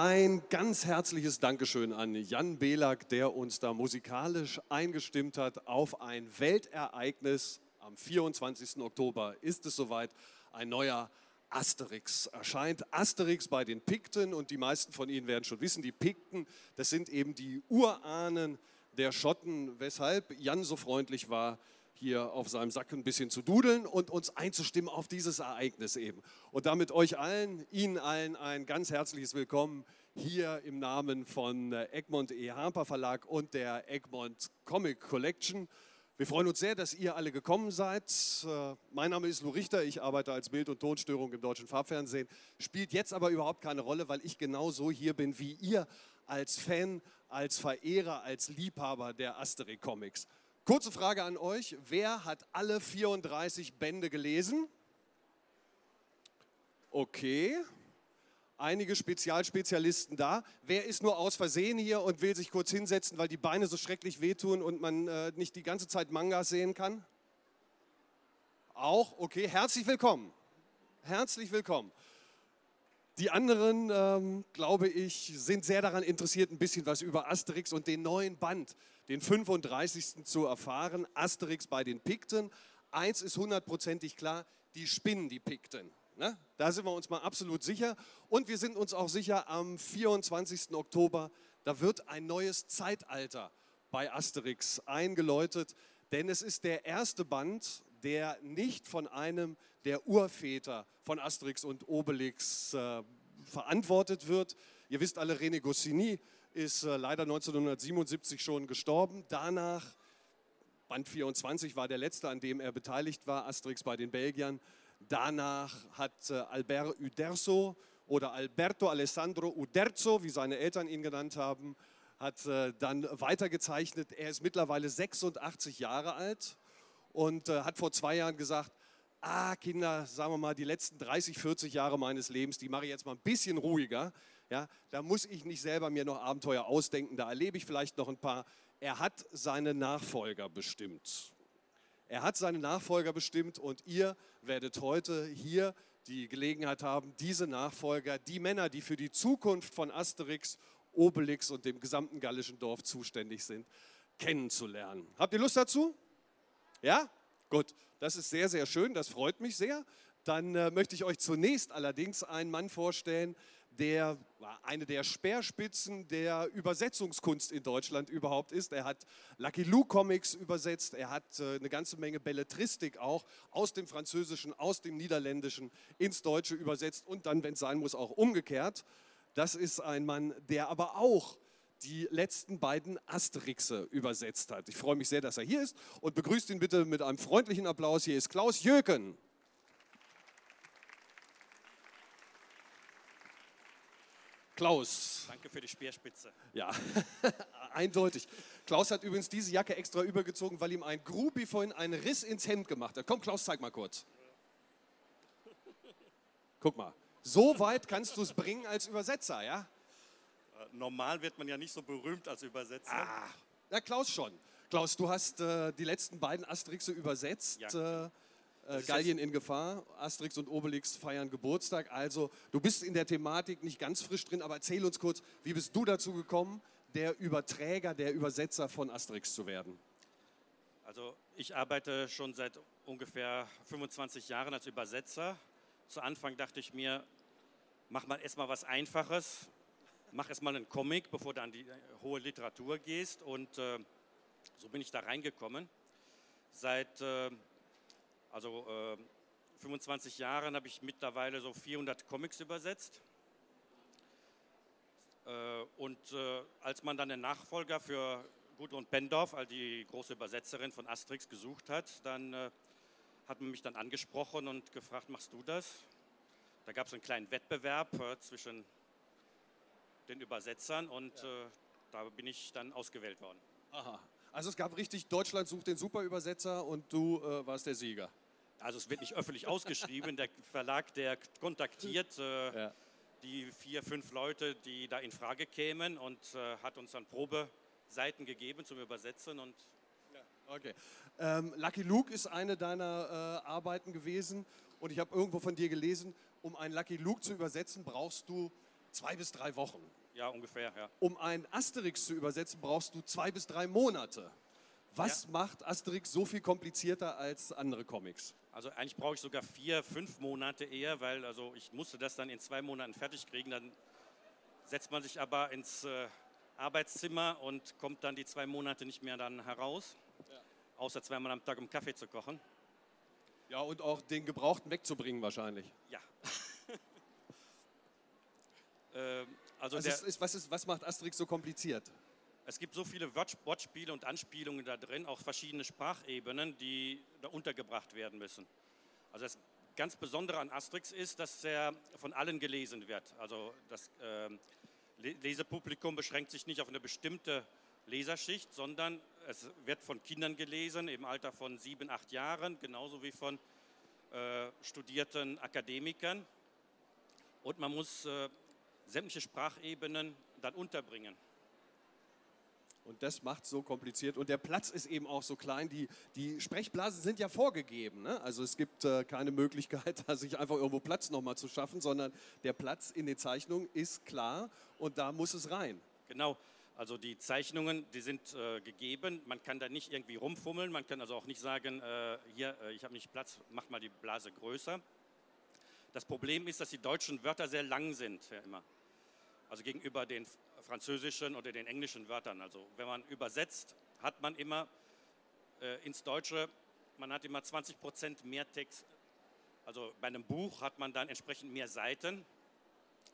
Ein ganz herzliches Dankeschön an Jan Belak, der uns da musikalisch eingestimmt hat auf ein Weltereignis. Am 24. Oktober ist es soweit. Ein neuer Asterix erscheint. Asterix bei den Pikten und die meisten von Ihnen werden schon wissen, die Pikten, das sind eben die Urahnen der Schotten, weshalb Jan so freundlich war, hier auf seinem Sack ein bisschen zu dudeln und uns einzustimmen auf dieses Ereignis eben. Und damit euch allen, Ihnen allen ein ganz herzliches Willkommen hier im Namen von äh, Egmont E. Harper Verlag und der Egmont Comic Collection. Wir freuen uns sehr, dass ihr alle gekommen seid. Äh, mein Name ist Lou Richter, ich arbeite als Bild- und Tonstörung im deutschen Farbfernsehen. Spielt jetzt aber überhaupt keine Rolle, weil ich genauso hier bin wie ihr als Fan, als Verehrer, als Liebhaber der Asterix-Comics. Kurze Frage an euch. Wer hat alle 34 Bände gelesen? Okay. Einige Spezialspezialisten da. Wer ist nur aus Versehen hier und will sich kurz hinsetzen, weil die Beine so schrecklich wehtun und man äh, nicht die ganze Zeit Mangas sehen kann? Auch? Okay. Herzlich willkommen. Herzlich willkommen. Die anderen, ähm, glaube ich, sind sehr daran interessiert, ein bisschen was über Asterix und den neuen Band, den 35. zu erfahren. Asterix bei den Pikten. Eins ist hundertprozentig klar, die spinnen die Pikten. Ne? Da sind wir uns mal absolut sicher. Und wir sind uns auch sicher, am 24. Oktober, da wird ein neues Zeitalter bei Asterix eingeläutet. Denn es ist der erste Band, der nicht von einem der Urväter von Asterix und Obelix äh, verantwortet wird. Ihr wisst alle, René Goscinny ist äh, leider 1977 schon gestorben. Danach, Band 24 war der letzte, an dem er beteiligt war, Asterix bei den Belgiern. Danach hat äh, Albert Uderzo oder Alberto Alessandro Uderzo, wie seine Eltern ihn genannt haben, hat äh, dann weitergezeichnet. Er ist mittlerweile 86 Jahre alt und äh, hat vor zwei Jahren gesagt, ah Kinder, sagen wir mal, die letzten 30, 40 Jahre meines Lebens, die mache ich jetzt mal ein bisschen ruhiger. Ja, da muss ich nicht selber mir noch Abenteuer ausdenken, da erlebe ich vielleicht noch ein paar. Er hat seine Nachfolger bestimmt. Er hat seine Nachfolger bestimmt und ihr werdet heute hier die Gelegenheit haben, diese Nachfolger, die Männer, die für die Zukunft von Asterix, Obelix und dem gesamten gallischen Dorf zuständig sind, kennenzulernen. Habt ihr Lust dazu? Ja? Gut, das ist sehr, sehr schön, das freut mich sehr. Dann äh, möchte ich euch zunächst allerdings einen Mann vorstellen, der eine der Speerspitzen der Übersetzungskunst in Deutschland überhaupt ist. Er hat Lucky Luke Comics übersetzt, er hat äh, eine ganze Menge Belletristik auch aus dem Französischen, aus dem Niederländischen ins Deutsche übersetzt und dann, wenn es sein muss, auch umgekehrt. Das ist ein Mann, der aber auch die letzten beiden Asterixe übersetzt hat. Ich freue mich sehr, dass er hier ist und begrüßt ihn bitte mit einem freundlichen Applaus. Hier ist Klaus Jöken. Klaus. Danke für die Speerspitze. Ja, eindeutig. Klaus hat übrigens diese Jacke extra übergezogen, weil ihm ein Grubi vorhin einen Riss ins Hemd gemacht hat. Komm, Klaus, zeig mal kurz. Guck mal. So weit kannst du es bringen als Übersetzer, ja? Normal wird man ja nicht so berühmt als Übersetzer. Ah, na Klaus schon. Klaus, du hast äh, die letzten beiden Asterixe übersetzt. Ja. Äh, äh, Gallien in Gefahr, Asterix und Obelix feiern Geburtstag. Also du bist in der Thematik nicht ganz frisch drin, aber erzähl uns kurz, wie bist du dazu gekommen, der Überträger, der Übersetzer von Asterix zu werden? Also ich arbeite schon seit ungefähr 25 Jahren als Übersetzer. Zu Anfang dachte ich mir, mach mal erstmal was Einfaches, mach erstmal einen Comic, bevor du an die äh, hohe Literatur gehst. Und äh, so bin ich da reingekommen. Seit äh, also, äh, 25 Jahren habe ich mittlerweile so 400 Comics übersetzt. Äh, und äh, als man dann den Nachfolger für Gudrun Pendorf, also die große Übersetzerin von Asterix, gesucht hat, dann hat man mich dann angesprochen und gefragt, machst du das? Da gab es einen kleinen Wettbewerb zwischen den Übersetzern und ja. Äh, da bin ich dann ausgewählt worden. Aha. Also es gab richtig Deutschland sucht den Superübersetzer und du äh, warst der Sieger. Also es wird nicht öffentlich ausgeschrieben. Der Verlag, der kontaktiert äh, ja. die vier, fünf Leute, die da in Frage kämen und äh, hat uns dann Probeseiten gegeben zum Übersetzen und Okay. Ähm, Lucky Luke ist eine deiner äh, Arbeiten gewesen und ich habe irgendwo von dir gelesen, um einen Lucky Luke zu übersetzen, brauchst du Zwei bis drei Wochen. Ja, ungefähr, ja. Um ein Asterix zu übersetzen, brauchst du zwei bis drei Monate. Was ja. macht Asterix so viel komplizierter als andere Comics? Also eigentlich brauche ich sogar vier, fünf Monate eher, weil also ich musste das dann in zwei Monaten fertig kriegen. Dann setzt man sich aber ins äh, Arbeitszimmer und kommt dann die zwei Monate nicht mehr dann heraus, ja. außer zweimal am Tag um Kaffee zu kochen. Ja, und auch den Gebrauchten wegzubringen wahrscheinlich. Ja. äh, also, also ist, ist, was, ist, was macht Asterix so kompliziert? Es gibt so viele Wortspiele und Anspielungen da drin, auch verschiedene Sprachebenen, die da untergebracht werden müssen. Also das ganz Besondere an Asterix ist, dass er von allen gelesen wird. Also das äh, Lesepublikum beschränkt sich nicht auf eine bestimmte Leserschicht, sondern es wird von Kindern gelesen im Alter von sieben, acht Jahren, genauso wie von äh, studierten Akademikern. Und man muss äh, sämtliche Sprachebenen dann unterbringen. Und das macht es so kompliziert. Und der Platz ist eben auch so klein. Die, die Sprechblasen sind ja vorgegeben. Ne? Also es gibt äh, keine Möglichkeit, sich einfach irgendwo Platz nochmal zu schaffen, sondern der Platz in den Zeichnungen ist klar und da muss es rein. Genau. Also die Zeichnungen, die sind äh, gegeben. Man kann da nicht irgendwie rumfummeln. Man kann also auch nicht sagen, äh, hier, äh, ich habe nicht Platz, mach mal die Blase größer. Das Problem ist, dass die deutschen Wörter sehr lang sind, ja immer. Also gegenüber den französischen oder den englischen Wörtern. Also wenn man übersetzt, hat man immer äh, ins Deutsche, man hat immer 20 Prozent mehr Text. Also bei einem Buch hat man dann entsprechend mehr Seiten.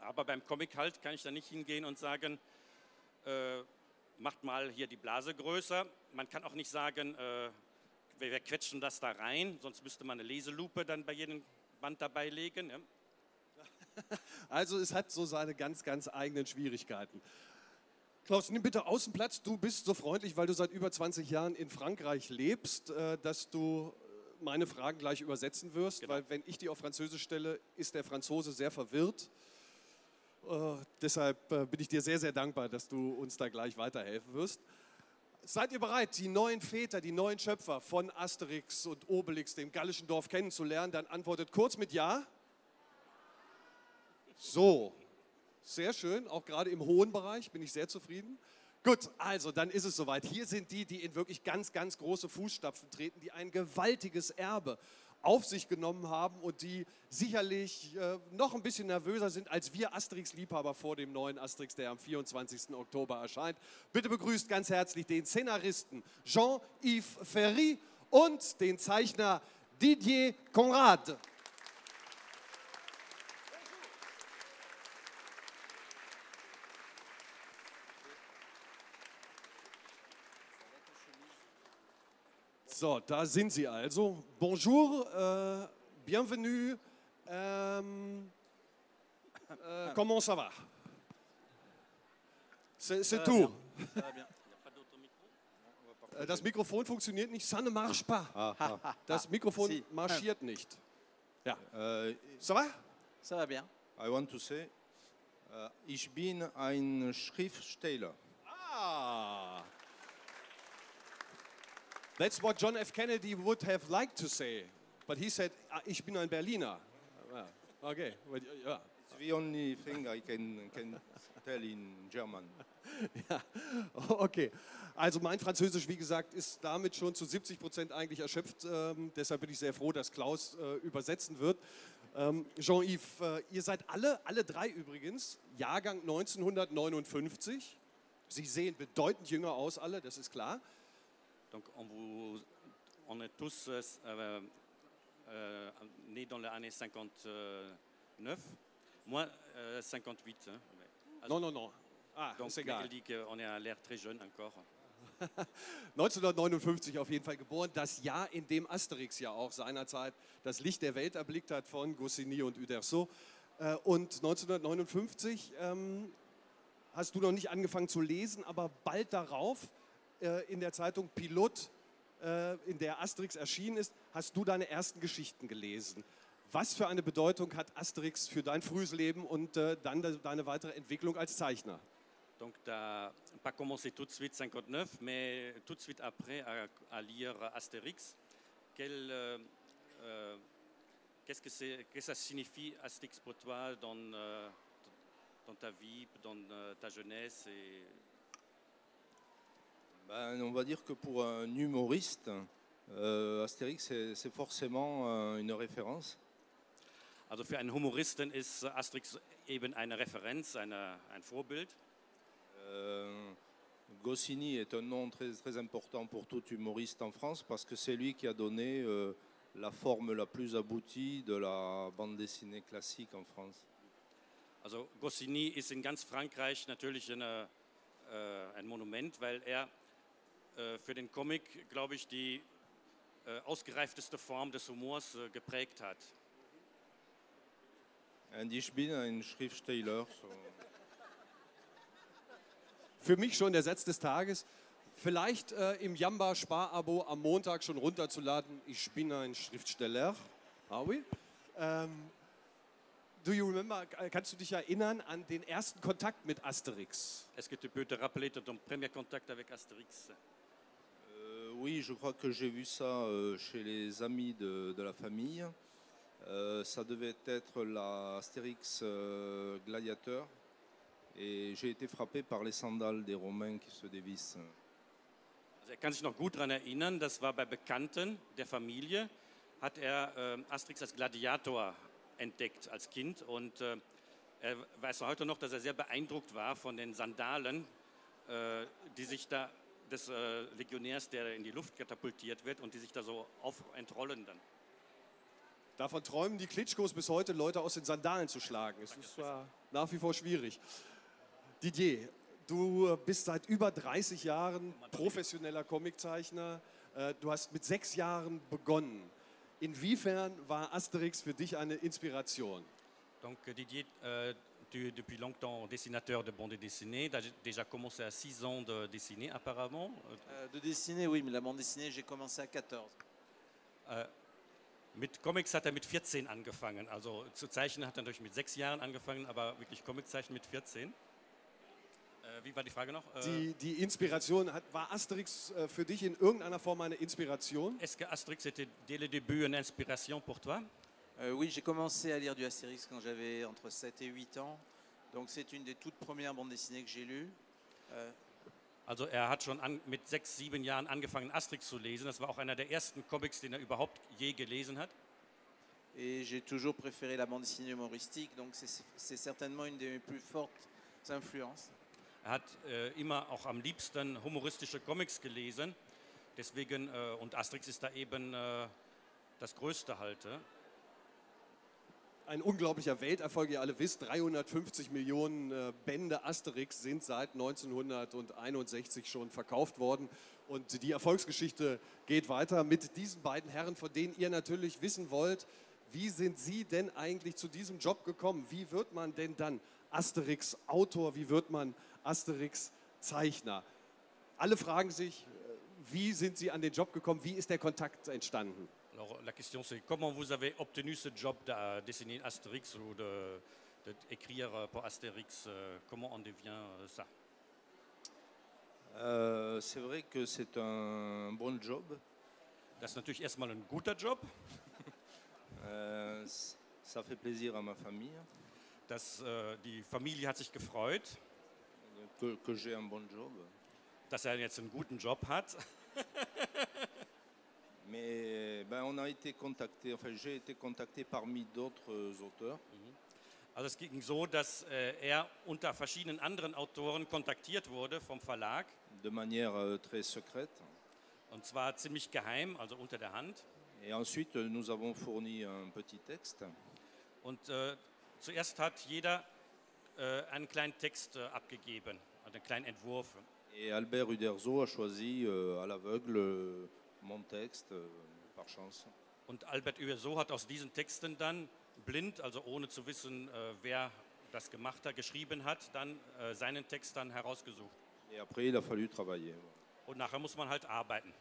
Aber beim Comic halt kann ich da nicht hingehen und sagen, äh, macht mal hier die Blase größer. Man kann auch nicht sagen, äh, wir, quetschen das da rein, sonst müsste man eine Leselupe dann bei jedem Band dabei legen. Ja. Also es hat so seine ganz, ganz eigenen Schwierigkeiten. Klaus, nimm bitte Außenplatz. Du bist so freundlich, weil du seit über 20 Jahren in Frankreich lebst, äh, dass du meine Fragen gleich übersetzen wirst, genau. weil wenn ich die auf Französisch stelle, ist der Franzose sehr verwirrt. Uh, deshalb bin ich dir sehr, sehr dankbar, dass du uns da gleich weiterhelfen wirst. Seid ihr bereit, die neuen Väter, die neuen Schöpfer von Asterix und Obelix, dem gallischen Dorf, kennenzulernen? Dann antwortet kurz mit Ja. So, sehr schön, auch gerade im hohen Bereich bin ich sehr zufrieden. Gut, also dann ist es soweit. Hier sind die, die in wirklich ganz, ganz große Fußstapfen treten, die ein gewaltiges Erbe auf sich genommen haben und die sicherlich äh, noch ein bisschen nervöser sind als wir Asterix-Liebhaber vor dem neuen Asterix, der am 24. Oktober erscheint. Bitte begrüßt ganz herzlich den Szenaristen Jean-Yves Ferry und den Zeichner Didier Conrad. So, da sind sie also. Bonjour, euh, bienvenue. Euh, euh, comment ça va C'est tout. Äh, das Mikrofon funktioniert nicht. Ça ne marche pas. Ah, ah. Das Mikrofon si. marschiert nicht. Ja. Uh, ça va? Ça va bien. I want to say, uh, ich bin ein Schriftsteller. Ah. That's what John F. Kennedy would have liked to say, but he said, ah, ich bin ein Berliner. Okay, yeah. It's the only thing I can, can tell in German. Ja, okay. Also mein Französisch, wie gesagt, ist damit schon zu 70 Prozent eigentlich erschöpft. Ähm, deshalb bin ich sehr froh, dass Klaus äh, übersetzen wird. Ähm, Jean-Yves, äh, ihr seid alle, alle drei übrigens, Jahrgang 1959. Sie sehen bedeutend jünger aus, alle, das ist klar. Donc on, vous, on est tous euh, euh, nés dans les années 59. Moi, euh, 58. Hein. Non, non, non. Ah, Donc, il dit qu'on est à l'air très jeune encore. 1959 auf jeden Fall geboren, das Jahr, in dem Asterix ja auch seinerzeit das Licht der Welt erblickt hat von Goscinny und Uderzo. Äh, und 1959 ähm, hast du noch nicht angefangen zu lesen, aber bald darauf äh, in der Zeitung Pilot, äh, in der Asterix erschienen ist, hast du deine ersten Geschichten gelesen. Was für eine Bedeutung hat Asterix für dein frühes Leben und äh, dann deine weitere Entwicklung als Zeichner? Donc, tu n'as pas commencé tout de suite 59, mais tout de suite après à, à lire Astérix. Quel, euh, euh, qu'est-ce que, c'est, que ça signifie Astérix pour toi dans, euh, dans ta vie, dans ta jeunesse et Ben, on va dire que pour un humoriste, euh, Astérix, c'est forcément euh, une référence. Also für einen Humoristen ist Asterix eben eine Referenz, eine, ein Vorbild. Euh, Goscinny est un nom très, très important pour tout humoriste en France parce que c'est lui qui a donné euh, la forme la plus aboutie de la bande dessinée classique en France. Also Goscinny ist in ganz Frankreich natürlich eine, äh, ein Monument, weil er äh, für den Comic, glaube ich, die äh, ausgereifteste Form des Humors äh, geprägt hat. Und ich bin ein Schriftsteller. So. Für mich schon der Satz des Tages. Vielleicht äh, im Jamba Sparabo am Montag schon runterzuladen. Ich bin ein Schriftsteller. Are we? Ähm, do you remember, äh, kannst du dich erinnern an den ersten Kontakt mit Asterix? Est-ce que tu peux te rappeler de ton premier contact avec Astérix Euh, oui, je crois que j'ai vu ça euh, chez les amis de, de la famille. Euh, ça devait être la euh, Gladiateur. Et j'ai été frappé par les sandales des Romains qui se dévissent. Also er kann sich noch gut daran erinnern, das war bei Bekannten der Familie, hat er ähm, Asterix als Gladiator entdeckt als Kind und äh, er weiß heute noch, dass er sehr beeindruckt war von den Sandalen, äh, die sich da des äh, Legionärs, der in die Luft katapultiert wird und die sich da so auf entrollen dann. Davon träumen die Klitschkos bis heute, Leute aus den Sandalen zu schlagen. Es ist zwar nach wie vor schwierig. Didier, du bist seit über 30 Jahren professioneller Comiczeichner. Äh, Du hast mit sechs Jahren begonnen. Inwiefern war Asterix für dich eine Inspiration? Donc Didier, euh, tu es depuis longtemps dessinateur de bande dessinée, tu as déjà commencé à 6 ans de dessiner apparemment. Euh, de dessiner, oui, mais la bande dessinée, j'ai commencé à 14. Mit Comics hat er mit 14 angefangen. Also zu zeichnen hat er natürlich mit 6 Jahren angefangen, aber wirklich Comics zeichnen mit 14. Äh, wie war die Frage noch? Äh, Die, die Inspiration, hat, war Asterix äh, für dich in irgendeiner Form eine Inspiration? Est-ce que Asterix était dès le début une inspiration pour toi? Euh, oui, j'ai commencé à lire du Astérix quand j'avais entre 7 et 8 ans. Donc c'est une des toutes premières bandes dessinées que j'ai lues. Euh, Also er hat schon an, mit 6, 7 Jahren angefangen Asterix zu lesen. Das war auch einer der ersten Comics, den er überhaupt je gelesen hat. et j'ai toujours préféré la bande dessinée humoristique. Donc c'est certainement une de mes plus fortes influences. Er hat äh, immer auch am liebsten humoristische Comics gelesen. Deswegen, äh, und Asterix ist da eben äh, das Größte halt. Ein unglaublicher Welterfolg, ihr alle wisst, 350 Millionen äh, Bände Asterix sind seit 1961 schon verkauft worden. Und die Erfolgsgeschichte geht weiter mit diesen beiden Herren, von denen ihr natürlich wissen wollt, wie sind sie denn eigentlich zu diesem Job gekommen? Wie wird man denn dann Asterix-Autor? Wie wird man Asterix-Zeichner? Alle fragen sich, äh, wie sind sie an den Job gekommen? Wie ist der Kontakt entstanden? Alors la question c'est comment vous avez obtenu ce job de dessiner Astérix ou de, d'écrire euh, pour Astérix euh, Comment on devient euh, ça Euh, c'est vrai que c'est un bon job. Das ist natürlich erstmal ein guter Job. C- ça fait plaisir à ma famille Das, äh, die Familie hat sich gefreut, que, que j'ai un bon job. dass er jetzt einen guten Job hat. Mais ben, on a été contacté, enfin j'ai été contacté parmi d'autres euh, auteurs. Also es ging so, dass äh, er unter verschiedenen anderen Autoren kontaktiert wurde vom Verlag. de manière euh, très secrète. Und zwar ziemlich geheim, also unter der Hand. Et ensuite, euh, nous avons fourni un petit texte. Und äh, zuerst hat jeder äh, einen kleinen Text äh, abgegeben, einen kleinen Entwurf. Et Albert Uderzo a choisi euh, à l'aveugle euh, mon texte, euh, par chance. Und Albert Uerso hat aus diesen Texten dann blind, also ohne zu wissen, äh, wer das gemacht hat, geschrieben hat, dann äh, seinen Text dann herausgesucht. Et après, il a fallu travailler. Und nachher muss man halt arbeiten.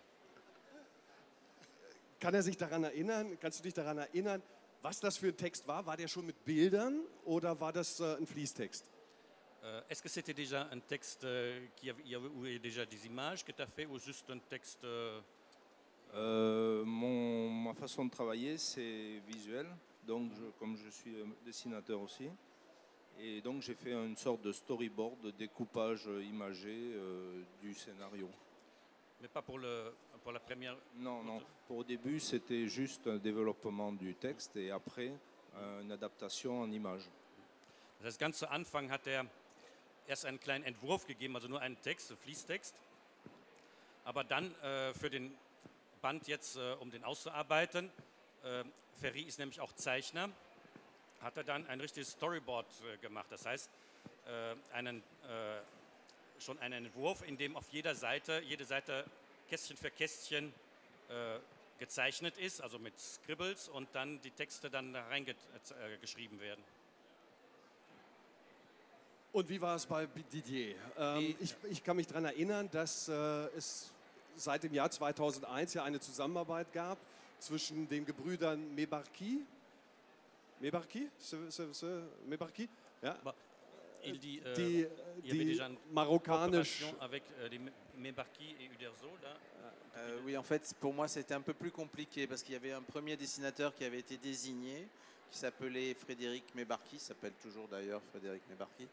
Kann er sich daran erinnern? Kannst du dich daran erinnern, was das für ein Text war? War der schon mit Bildern oder war das äh, ein Fließtext? Euh, Est-ce que c'était déjà un texte euh, qui avait, il y avait déjà des images que tu as fait ou juste un texte euh, mon, ma façon de travailler, c'est visuel. Donc, je- comme je suis euh, dessinateur aussi, Et donc j'ai fait une sorte de storyboard, de découpage imagé euh, du scénario. Mais pas pour, le, pour la première. Non, non. Pour au début, c'était juste un développement du texte et après, une adaptation en images. Das heißt, ganz zu Anfang hat er erst einen kleinen Entwurf gegeben, also nur einen Text, einen Fließtext. Aber dann äh, für den Band jetzt, äh, um den auszuarbeiten, äh, Ferry ist nämlich auch Zeichner, hat er dann ein richtiges Storyboard äh, gemacht. Das heißt, äh, einen, äh, schon einen Entwurf, in dem auf jeder Seite, jede Seite Kästchen für Kästchen äh, gezeichnet ist, also mit Scribbles und dann die Texte dann da reingeschrieben werden. Und wie war es bei Didier? Ähm, ich, ich kann mich daran erinnern, dass äh, es seit dem Jahr 2001 ja eine Zusammenarbeit gab zwischen den Gebrüdern Mebarki. Mebarki? Mebarki? Ja. Il dit, euh, Die, il y avait die déjà une coopération avec euh, les Mebarki et Uderzo, là. Euh, oui, en fait, pour moi, c'était un peu plus compliqué parce qu'il y avait un premier dessinateur qui avait été désigné, qui s'appelait Frédéric Mébarki, s'appelle toujours d'ailleurs Frédéric Mébarki,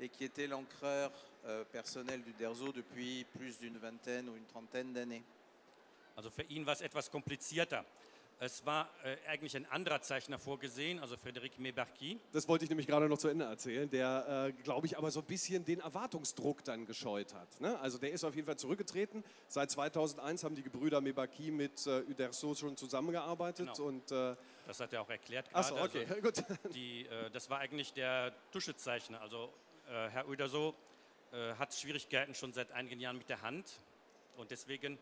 et qui était l'encreur euh, personnel du Derzo depuis plus d'une vingtaine ou une trentaine d'années. Also für ihn war es etwas komplizierter. Es war äh, eigentlich ein anderer Zeichner vorgesehen, also Frédéric Mebarki. Das wollte ich nämlich gerade noch zu Ende erzählen, der, äh, glaube ich, aber so ein bisschen den Erwartungsdruck dann gescheut hat. Ne? Also der ist auf jeden Fall zurückgetreten. Seit 2001 haben die Gebrüder Mebaki mit äh, Uderso schon zusammengearbeitet. Genau. Und, äh, Das hat er auch erklärt achso, gerade. okay, Also gut. die, äh, das war eigentlich der Tuschezeichner. Also Herr Uderso äh, hat Schwierigkeiten schon seit einigen Jahren mit der Hand und deswegen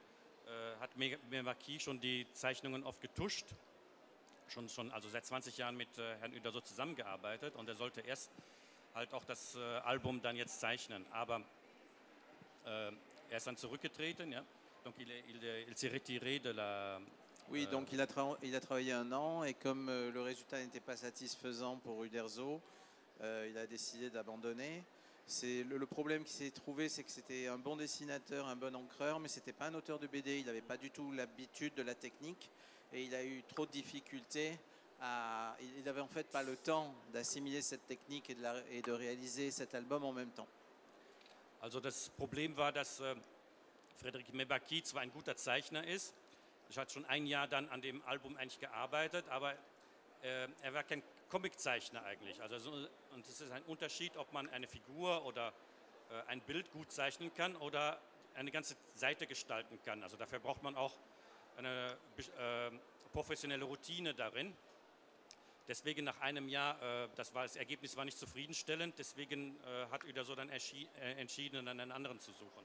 äh, hat Me- Mebarki schon die Zeichnungen oft getuscht. Schon, schon also seit 20 Jahren mit äh, Herrn Uderso zusammengearbeitet und er sollte erst halt auch das äh, Album dann jetzt zeichnen. Aber äh, er ist dann zurückgetreten, ja. Donc il, il, il s'est retiré de la, Oui, donc il a, il a travaillé un an et comme euh, le résultat n'était pas satisfaisant pour Uderzo, euh, il a décidé d'abandonner. C'est le, problème qui s'est trouvé, c'est que c'était un bon dessinateur, un bon encreur, mais c'était pas un auteur de BD. Il n'avait pas du tout l'habitude de la technique et il a eu trop de difficultés. Il n'avait en fait pas le temps d'assimiler cette technique et de, réaliser cet album en même temps. Also das Problem war, dass äh, Frederik Mebaki zwar ein guter Zeichner ist, ich hatte schon ein Jahr dann an dem Album eigentlich gearbeitet, aber äh, er war kein Comiczeichner eigentlich. Also so, und es ist ein Unterschied, ob man eine Figur oder äh, ein Bild gut zeichnen kann oder eine ganze Seite gestalten kann. Also dafür braucht man auch eine äh, professionelle Routine darin. Deswegen nach einem Jahr, äh, das, war, das Ergebnis war nicht zufriedenstellend, deswegen äh, hat Uderso dann äh, entschieden, einen anderen zu suchen.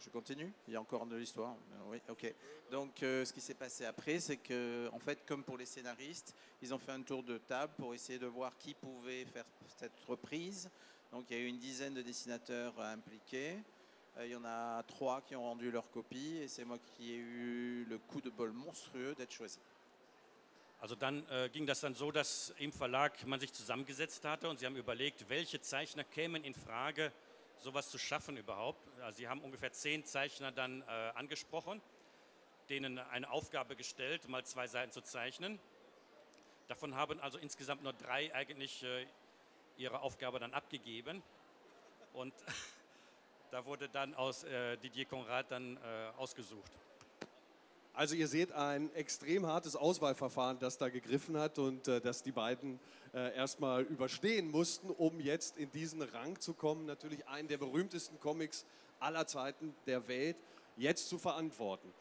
Je continue Il y a encore de l'histoire Oui, ok. Donc, euh, ce qui s'est passé après, c'est que, en fait, comme pour les scénaristes, ils ont fait un tour de table pour essayer de voir qui pouvait faire cette reprise. Donc, il y a eu une dizaine de dessinateurs euh, impliqués. Euh, il y en a trois qui ont rendu leur copie et c'est moi qui ai eu le coup de bol monstrueux d'être choisi. Also dann äh, ging das dann so, dass im Verlag man sich zusammengesetzt hatte und sie haben überlegt, welche Zeichner kämen in Frage, sowas zu schaffen überhaupt. Also sie haben ungefähr zehn Zeichner dann äh, angesprochen, denen eine Aufgabe gestellt, mal zwei Seiten zu zeichnen. Davon haben also insgesamt nur drei eigentlich äh, ihre Aufgabe dann abgegeben. Und da wurde dann aus äh, Didier Conrad dann äh, ausgesucht. Also ihr seht ein extrem hartes Auswahlverfahren, das da gegriffen hat und äh, das die beiden äh, erstmal überstehen mussten, um jetzt in diesen Rang zu kommen, natürlich einen der berühmtesten Comics aller Zeiten der Welt jetzt zu verantworten.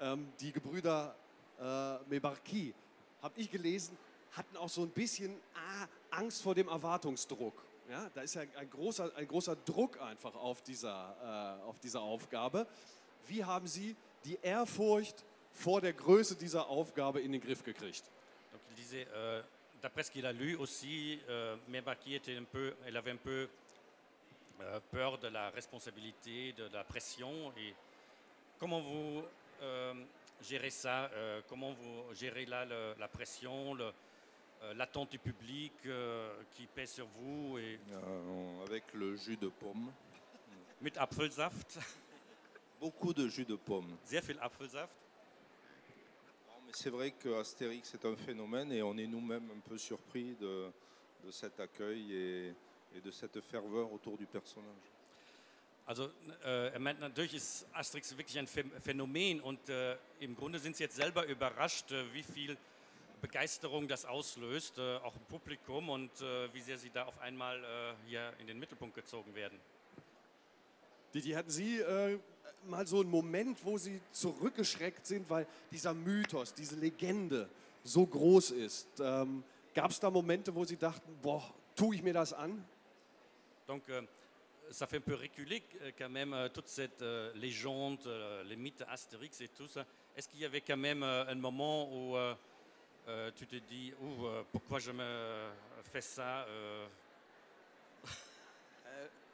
Ähm, die Gebrüder äh, Mebarki, habe ich gelesen, hatten auch so ein bisschen ah, Angst vor dem Erwartungsdruck. Ja, da ist ja ein großer, ein großer Druck einfach auf dieser, äh, auf dieser Aufgabe. Wie haben Sie die Ehrfurcht vor der Größe dieser Aufgabe in den Griff gekriegt? Donc il disait, euh, d'après ce qu'il a lu aussi, euh, Mebaki était un peu, elle avait un peu euh, peur de la responsabilité, de la pression. Et comment vous euh, gérez ça euh, Comment vous gérez là le- la pression, le- l'attente du public euh, qui pèse sur vous et Euh, avec le jus de pomme. mit Apfelsaft, Beaucoup de jus de pomme. sehr viel Apfelsaft. C'est vrai que Astérix est un phénomène et on est nous-mêmes un peu surpris de, de cet accueil et et de cette ferveur autour du personnage. Also äh, er meint, natürlich ist Asterix wirklich ein Phän- Phänomen und äh, im Grunde sind sie jetzt selber überrascht, äh, wie viel Begeisterung das auslöst, äh, auch im Publikum und äh, wie sehr sie da auf einmal äh, hier in den Mittelpunkt gezogen werden. Didi, hatten Sie äh, mal so einen Moment, wo Sie zurückgeschreckt sind, weil dieser Mythos, diese Legende so groß ist? Ähm, Gab es da Momente, wo Sie dachten, boah, tue ich mir das an? Donc euh, ça fait un peu reculer euh, quand même euh, toute cette euh, légende, euh, les mythes Astérix et tout ça. Est-ce qu'il y avait quand même euh, un moment où tu te dis, pourquoi je me fais ça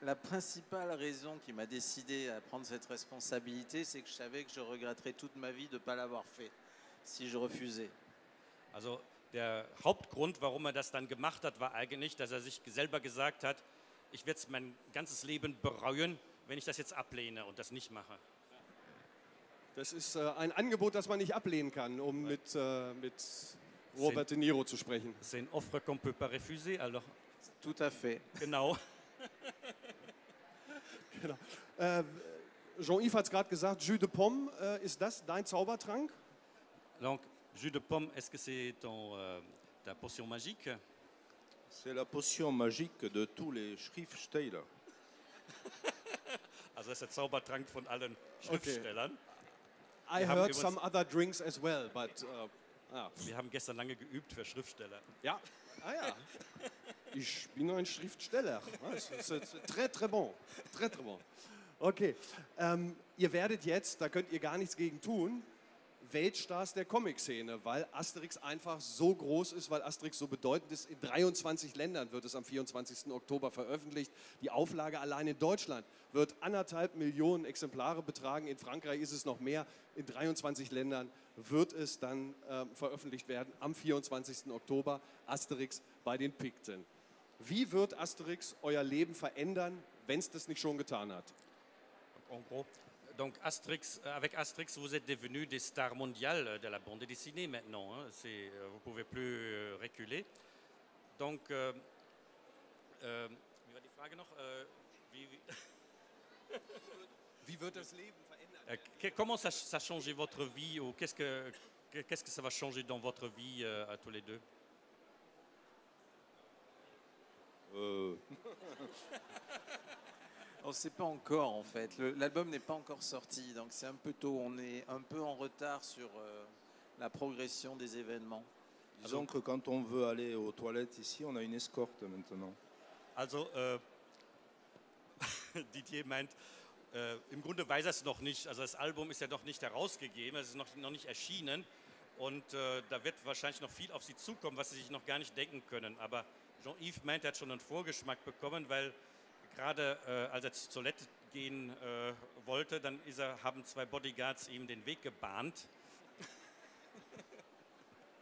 La principale raison qui m'a décidé à prendre cette responsabilité, c'est que je savais que je regretterais toute ma vie de ne pas l'avoir fait si je refusais. Also der Hauptgrund, warum er das dann gemacht hat, war eigentlich, dass er sich selber gesagt hat, ich werde es mein ganzes Leben bereuen, wenn ich das jetzt ablehne und das nicht mache. Das ist äh, ein Angebot, das man nicht ablehnen kann, um mit, äh, mit Robert De Niro zu sprechen. C'est une offre qu'on ne peut pas refuser, alors Tout à fait. genau. Äh, Jean-Yves hat es gerade gesagt, Jus de Pomme, äh, ist das dein Zaubertrank? Donc, jus de pomme, est-ce que c'est ton, euh, ta potion magique C'est la potion magique de tous les Schriftsteller. Also das ist der Zaubertrank von allen Schriftstellern. I Wir haben heard übrigens- some other drinks as well, but äh, ah, Wir haben gestern lange geübt für Schriftsteller. ja, ah ja. Ich bin ein Schriftsteller. Ist Très, très bon. Très, très bon. Okay, ähm, ihr werdet jetzt, da könnt ihr gar nichts gegen tun, Weltstars der Comic-Szene, weil Asterix einfach so groß ist, weil Asterix so bedeutend ist. In 23 Ländern wird es am 24. Oktober veröffentlicht. Die Auflage allein in Deutschland wird anderthalb Millionen Exemplare betragen. In Frankreich ist es noch mehr. In 23 Ländern wird es dann ähm, veröffentlicht werden am 24. Oktober. Asterix bei den Pikten. Wie wird Asterix euer Leben verändern, wenn es das nicht schon getan hat? En gros. Donc Asterix, euh, avec Asterix, vous êtes devenus des stars mondiales euh, de la bande dessinée maintenant. hein. C'est, euh, vous ne pouvez plus reculer. Donc, euh, euh, comment ça, ça a changé votre vie ou qu'est-ce que, que- qu'est-ce que ça va changer dans votre vie euh, à tous les deux? Euh, On ne sait pas encore en fait. L'album n'est pas encore sorti, donc c'est un peu tôt. On est un peu en retard sur euh, la progression des événements. disons que quand on veut aller aux toilettes ici, on a une escorte maintenant. Also, äh, Didier meint, äh, im Grunde weiß er es noch nicht. Also das Album ist ja noch nicht herausgegeben, es ist noch, noch nicht erschienen. Und äh, da wird wahrscheinlich noch viel auf sie zukommen, was sie sich noch gar nicht denken können. Aber Jean-Yves meint, er hat schon einen Vorgeschmack bekommen, weil gerade äh, als er zur Toilette gehen äh, wollte, dann er, haben zwei Bodyguards ihm den Weg gebahnt.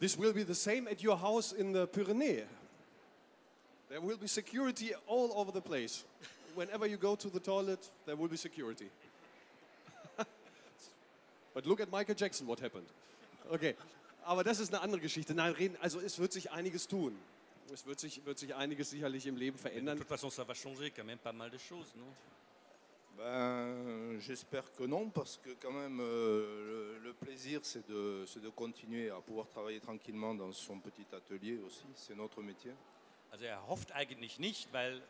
This will be the same at your house in the Pyrenees. There will be security all over the place. Whenever you go to the toilet, there will be security. But look at Michael Jackson, what happened. Okay, aber das ist eine andere Geschichte. Nein, reden, also es wird sich einiges tun. Es wird sich, wird sich einiges sicherlich im Leben De verändern. toute façon, ça va changer quand même pas mal de choses, non Ben, j'espère que non, parce que quand même, euh, le, le plaisir, c'est de, de continuer à pouvoir travailler tranquillement dans son petit atelier aussi. C'est notre métier. Also er hofft eigentlich nicht, weil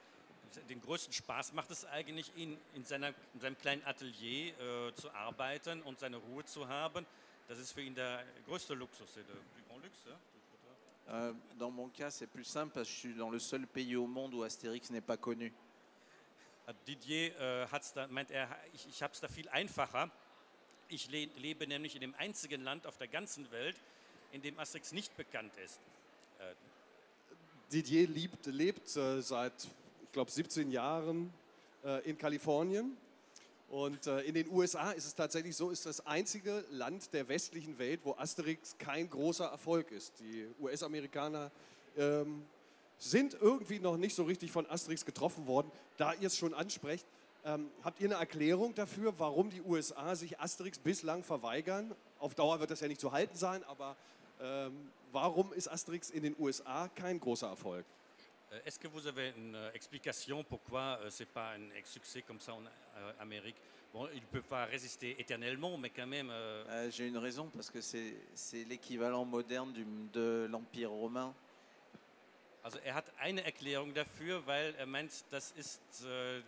den größten Spaß macht es eigentlich, in, in, seiner, in seinem kleinen Atelier äh, zu arbeiten und seine Ruhe zu haben. Das ist für ihn der größte Luxus, c'est le plus grand luxe. Euh, dans mon cas, c'est plus simple parce que je suis dans le seul pays au monde où Astérix n'est pas connu. Didier äh, hat's da, meint er, ich, ich habe es da viel einfacher. Ich le lebe nämlich in dem einzigen Land auf der ganzen Welt, in dem Asterix nicht bekannt ist. Äh, Didier liebt, lebt äh, seit, ich glaube, 17 Jahren äh, in Kalifornien. Und äh, in den USA ist es tatsächlich so, ist das einzige Land der westlichen Welt, wo Asterix kein großer Erfolg ist. Die US-Amerikaner ähm, sind irgendwie noch nicht so richtig von Asterix getroffen worden. Da ihr es schon ansprecht, ähm, habt ihr eine Erklärung dafür, warum die USA sich Asterix bislang verweigern? Auf Dauer wird das ja nicht zu halten sein, aber ähm, warum ist Asterix in den USA kein großer Erfolg? Euh, Est-ce que vous avez une euh, explication pourquoi euh, c'est pas un succès comme ça en Amérique? Bon, il ne peut pas résister éternellement, mais quand même. euh, J'ai une raison parce que c'est l'équivalent moderne du- de l'Empire romain. also er hat eine Erklärung dafür, weil er meint, das ist äh,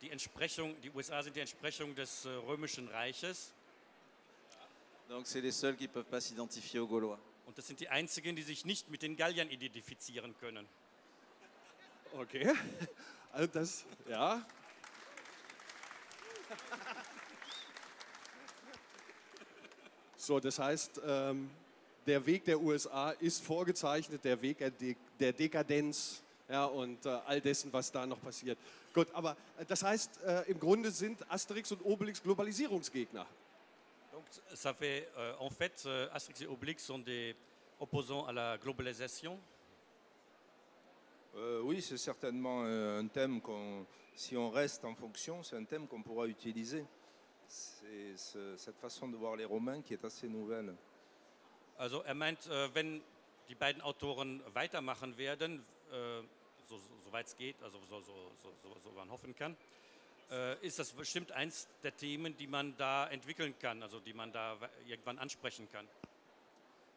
die Entsprechung, die USA sind die Entsprechung des äh, römischen Reiches Donc c'est les seuls qui ne peuvent pas s'identifier aux Gaulois. und das sind die einzigen, die sich nicht mit den Galliern identifizieren können. Okay. Also das, ja. So, das heißt, ähm, der Weg der USA ist vorgezeichnet, der Weg der, De der Dekadenz ja, und äh, all dessen, was da noch passiert. Gut, aber äh, das heißt, äh, im Grunde sind Asterix und Obelix Globalisierungsgegner. Donc ça fait, euh, en fait, euh, Asterix et Obélix sont des opposants à la globalisation. Euh, oui, c'est certainement un un thème qu'on, si on reste en fonction, c'est un thème qu'on pourra utiliser. C'est ce- cette façon de voir les Romains qui est assez nouvelle. Also er meint, äh, wenn die beiden Autoren weitermachen werden, äh, so, so, soweit es geht, also so, so, so, man hoffen kann, äh, ist das bestimmt eins der Themen, die man da entwickeln kann, also die man da irgendwann ansprechen kann.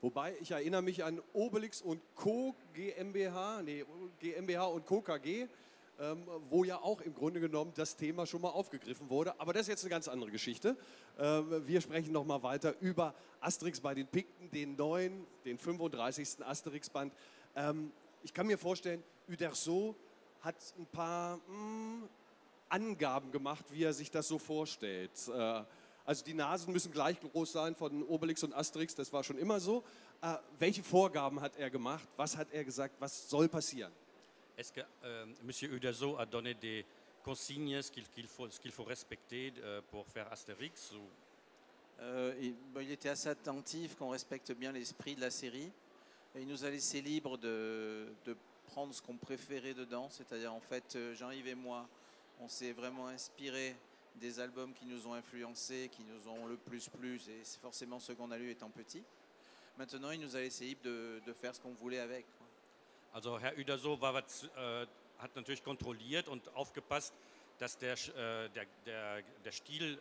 Wobei, ich erinnere mich an Obelix und Co. GmbH, nee, GmbH und Co. KG, ähm, wo ja auch im Grunde genommen das Thema schon mal aufgegriffen wurde. Aber das ist jetzt eine ganz andere Geschichte. Ähm, wir sprechen noch mal weiter über Asterix bei den Pikten, den neuen, den 35. Asterix-Band. Ähm, ich kann mir vorstellen, Uderso hat ein paar mm, Angaben gemacht, wie er sich das so vorstellt. Äh, also die Nasen müssen gleich groß sein von Obelix und Asterix, das war schon immer so. Äh, welche Vorgaben hat er gemacht? Was hat er gesagt? Was soll passieren? Est-ce que euh, M. Uderzo a donné des consignes, ce qu'il qu'il faut, qu'il faut respecter euh, pour faire Astérix ou... Euh, il, il était assez attentif qu'on respecte bien l'esprit de la série. Et il nous a laissé libre de, de prendre ce qu'on préférait dedans. C'est-à-dire, en fait, euh, Jean-Yves et moi, on s'est vraiment inspiré des albums qui nous ont influencés, qui nous ont le plus plu. Et c'est forcément ceux qu'on a lus étant petits. Maintenant, il nous a laissé libre de, de faire ce qu'on voulait avec. Also Herr Uderso war, äh, hat natürlich kontrolliert und aufgepasst, dass der, äh, der, der, der Stil,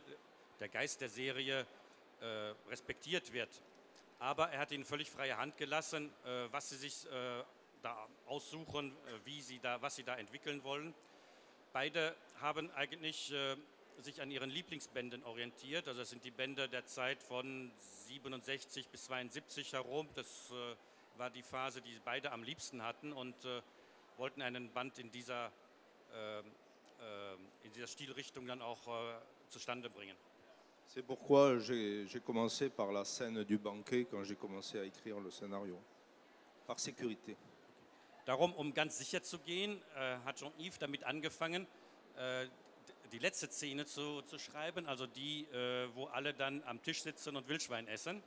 der Geist der Serie äh, respektiert wird. Aber er hat ihnen völlig freie Hand gelassen, äh, was sie sich äh, da aussuchen, äh, wie sie da, was sie da entwickeln wollen. Beide haben eigentlich sich an ihren Lieblingsbänden orientiert. Also das sind die Bände der Zeit von 67 bis 72 herum. Das äh, war die Phase, die beide am liebsten hatten und äh, wollten einen Band in dieser, ähm, in dieser Stilrichtung dann auch äh, zustande bringen. C'est pourquoi j'ai commencé par la scène du banquet quand j'ai commencé à écrire le scénario, par sécurité. Darum, um ganz sicher zu gehen, äh, hat Jean-Yves damit angefangen, äh, die letzte Szene zu, zu schreiben, also die, äh, wo alle dann am Tisch sitzen und Wildschwein essen.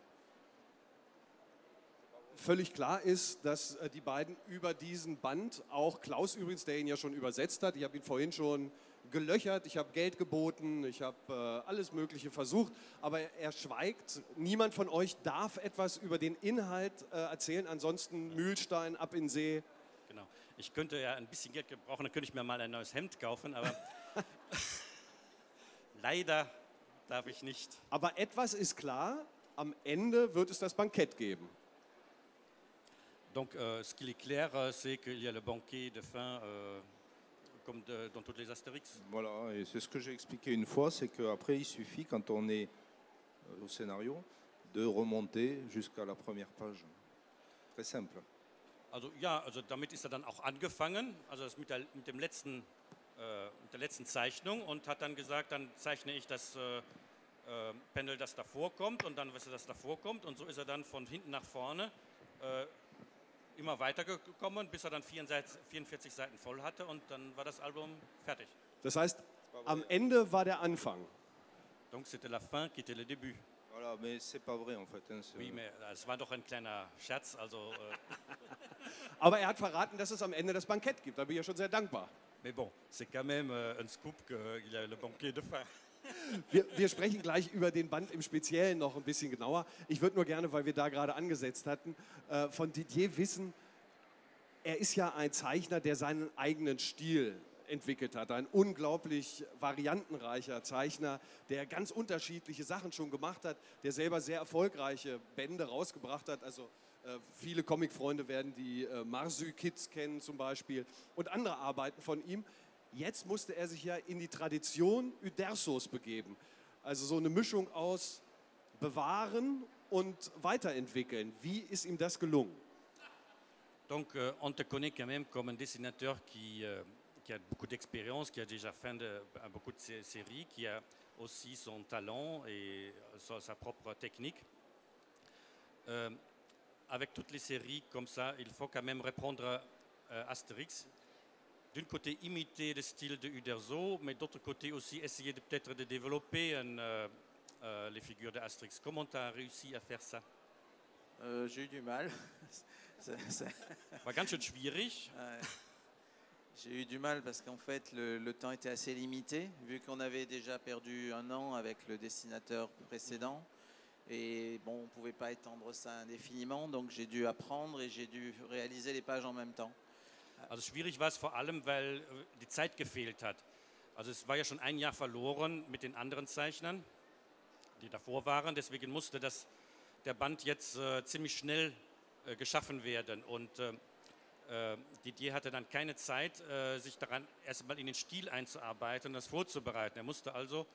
Völlig klar ist, dass äh, die beiden über diesen Band, auch Klaus übrigens, der ihn ja schon übersetzt hat, ich habe ihn vorhin schon gelöchert, ich habe Geld geboten, ich habe äh, alles Mögliche versucht, aber er, er schweigt. Niemand von euch darf etwas über den Inhalt äh, erzählen, ansonsten Mühlstein ab in See. Genau. Ich könnte ja ein bisschen Geld gebrauchen, dann könnte ich mir mal ein neues Hemd kaufen, aber leider darf ich nicht. Aber etwas ist klar, am Ende wird es das Bankett geben. Donc, euh, ce qu'il est clair, euh, c'est qu'il y a le banquet de fin, euh, comme de- dans toutes les Astérix. Voilà, et c'est ce que j'ai expliqué une fois, c'est qu'après il suffit, quand on est euh, au scénario, de remonter jusqu'à la première page. Très simple. Also ja, also damit ist er dann auch angefangen, also das mit, der, mit, dem letzten, der letzten Zeichnung und hat dann gesagt, dann zeichne ich das äh, äh, Panel, das davor kommt und dann, was das davor kommt und so ist er dann von hinten nach vorne äh, immer weitergekommen, bis er dann 44, 44 Seiten voll hatte und dann war das Album fertig. Das heißt, am Ende war der Anfang. Donc c'était la fin qui était le début. Voilà, mais c'est pas vrai en fait. Oui, mais äh, es war doch ein kleiner Scherz, also äh, Aber er hat verraten, dass es am Ende das Bankett gibt. Da bin ich ja schon sehr dankbar. Mais bon, c'est quand même euh, un scoop qu'il y a le banquet de fin. Wir, wir sprechen gleich über den Band im Speziellen noch ein bisschen genauer. Ich würde nur gerne, weil wir da gerade angesetzt hatten, äh, von Didier wissen, er ist ja ein Zeichner, der seinen eigenen Stil entwickelt hat. Ein unglaublich variantenreicher Zeichner, der ganz unterschiedliche Sachen schon gemacht hat, der selber sehr erfolgreiche Bände rausgebracht hat. Also viele Comicfreunde werden die äh, Marsu-Kids kennen zum Beispiel und andere Arbeiten von ihm. Jetzt musste er sich ja in die Tradition Udersos begeben. Also so eine Mischung aus bewahren und weiterentwickeln. Wie ist ihm das gelungen? Donc, euh, on te connaît quand même comme un dessinateur qui, euh, qui a beaucoup d'expérience, qui a déjà fait de, euh, beaucoup de sé- séries, qui a aussi son talent et euh, sa, sa propre technique. Euh, avec toutes les séries comme ça, il faut quand même reprendre euh, Astérix. D'un côté, imiter le style de Uderzo, mais d'autre côté aussi essayer de peut-être de développer un, euh, euh, les figures de Astérix. Comment tu as réussi à faire ça? Euh, J'ai eu du mal. War ganz schön schwierig. Ouais. J'ai eu du mal parce qu'en fait le, le temps était assez limité, vu qu'on avait déjà perdu un an avec le dessinateur précédent. Et bon, on ne pouvait pas étendre ça indéfiniment, donc j'ai dû apprendre et j'ai dû réaliser les pages en même temps. Also schwierig war es vor allem, weil äh, die Zeit gefehlt hat. Also es war ja schon ein Jahr verloren mit den anderen Zeichnern, die davor waren. Deswegen musste das, der Band jetzt äh, ziemlich schnell äh, geschaffen werden. Und äh, äh, Didier hatte dann keine Zeit, äh, sich daran erstmal in den Stil einzuarbeiten und das vorzubereiten. Er musste also